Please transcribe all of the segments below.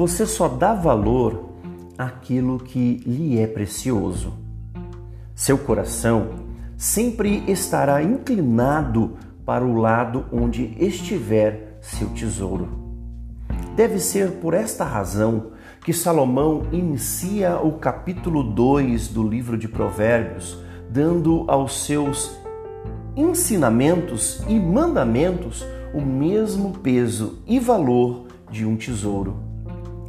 você só dá valor àquilo que lhe é precioso. Seu coração sempre estará inclinado para o lado onde estiver seu tesouro. Deve ser por esta razão que Salomão inicia o capítulo 2 do livro de Provérbios, dando aos seus ensinamentos e mandamentos o mesmo peso e valor de um tesouro.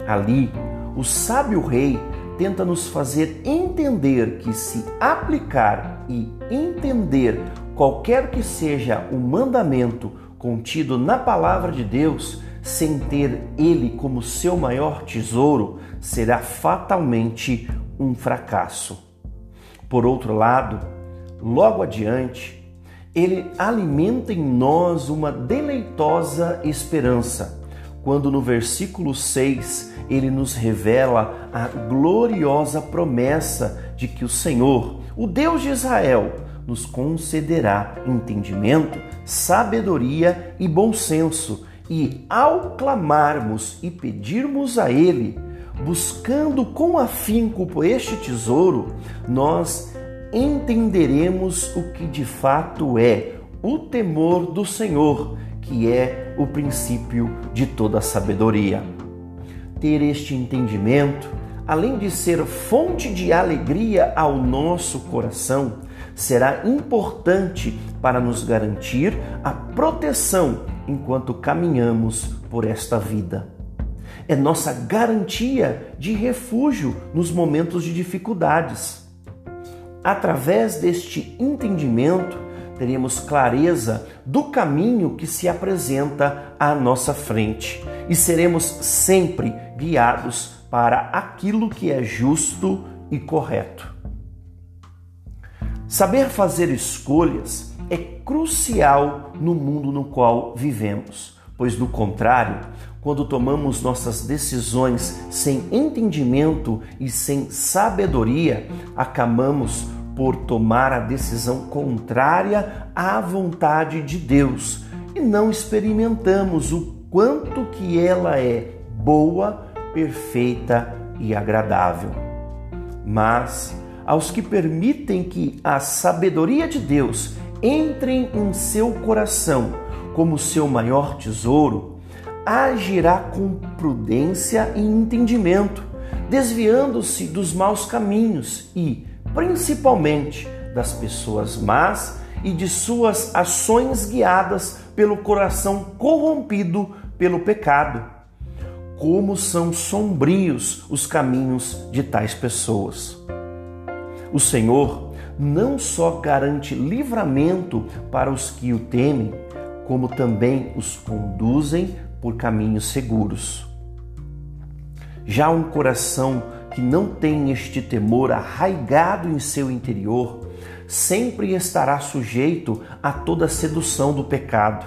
Ali, o sábio rei tenta nos fazer entender que se aplicar e entender qualquer que seja o mandamento contido na palavra de Deus, sem ter ele como seu maior tesouro, será fatalmente um fracasso. Por outro lado, logo adiante, ele alimenta em nós uma deleitosa esperança, quando no versículo 6 ele nos revela a gloriosa promessa de que o Senhor, o Deus de Israel, nos concederá entendimento, sabedoria e bom senso, e ao clamarmos e pedirmos a Ele, buscando com afinco por este tesouro, nós entenderemos o que de fato é o temor do Senhor, que é o princípio de toda sabedoria. Ter este entendimento, além de ser fonte de alegria ao nosso coração, será importante para nos garantir a proteção enquanto caminhamos por esta vida. É nossa garantia de refúgio nos momentos de dificuldades. Através deste entendimento, teremos clareza do caminho que se apresenta à nossa frente e seremos sempre guiados para aquilo que é justo e correto. Saber fazer escolhas é crucial no mundo no qual vivemos, pois, do contrário, quando tomamos nossas decisões sem entendimento e sem sabedoria, acabamos por tomar a decisão contrária à vontade de Deus e não experimentamos o quanto que ela é boa, perfeita e agradável. Mas aos que permitem que a sabedoria de Deus entre em seu coração como seu maior tesouro, agirá com prudência e entendimento, desviando-se dos maus caminhos e, principalmente, das pessoas más e de suas ações guiadas pelo coração corrompido pelo pecado. Como são sombrios os caminhos de tais pessoas. O Senhor não só garante livramento para os que o temem, como também os conduzem por caminhos seguros. Já um coração que não tem este temor arraigado em seu interior sempre estará sujeito a toda sedução do pecado.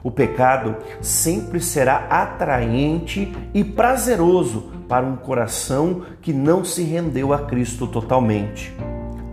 O pecado sempre será atraente e prazeroso para um coração que não se rendeu a Cristo totalmente.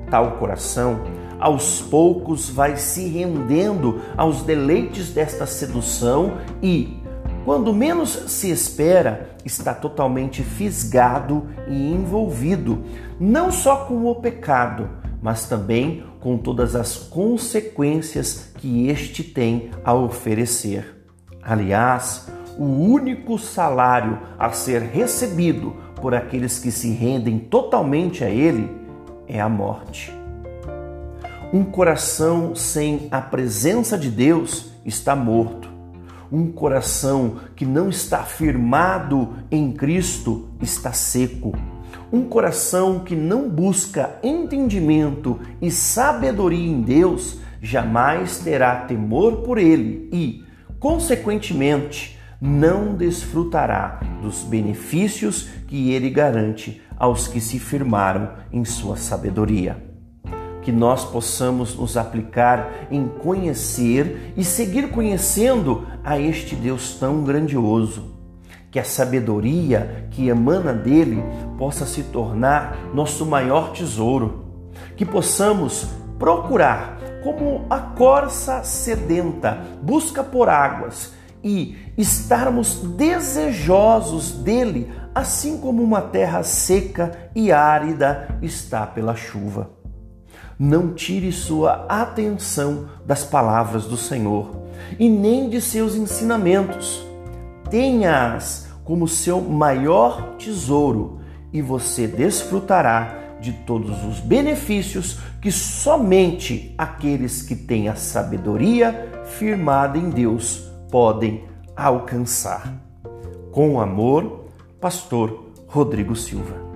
Tal coração, aos poucos, vai se rendendo aos deleites desta sedução e, quando menos se espera, está totalmente fisgado e envolvido, não só com o pecado, mas também com todas as consequências que este tem a oferecer. Aliás, o único salário a ser recebido por aqueles que se rendem totalmente a ele é a morte. Um coração sem a presença de Deus está morto um coração que não está firmado em Cristo está seco. Um coração que não busca entendimento e sabedoria em Deus jamais terá temor por Ele e, consequentemente, não desfrutará dos benefícios que Ele garante aos que se firmaram em Sua sabedoria que nós possamos nos aplicar em conhecer e seguir conhecendo a este Deus tão grandioso. Que a sabedoria que emana dele possa se tornar nosso maior tesouro. Que possamos procurar, como a corça sedenta busca por águas, e estarmos desejosos dele, assim como uma terra seca e árida está pela chuva. Não tire sua atenção das palavras do Senhor e nem de seus ensinamentos. Tenha-as como seu maior tesouro e você desfrutará de todos os benefícios que somente aqueles que têm a sabedoria firmada em Deus podem alcançar. Com amor, Pastor Rodrigo Silva.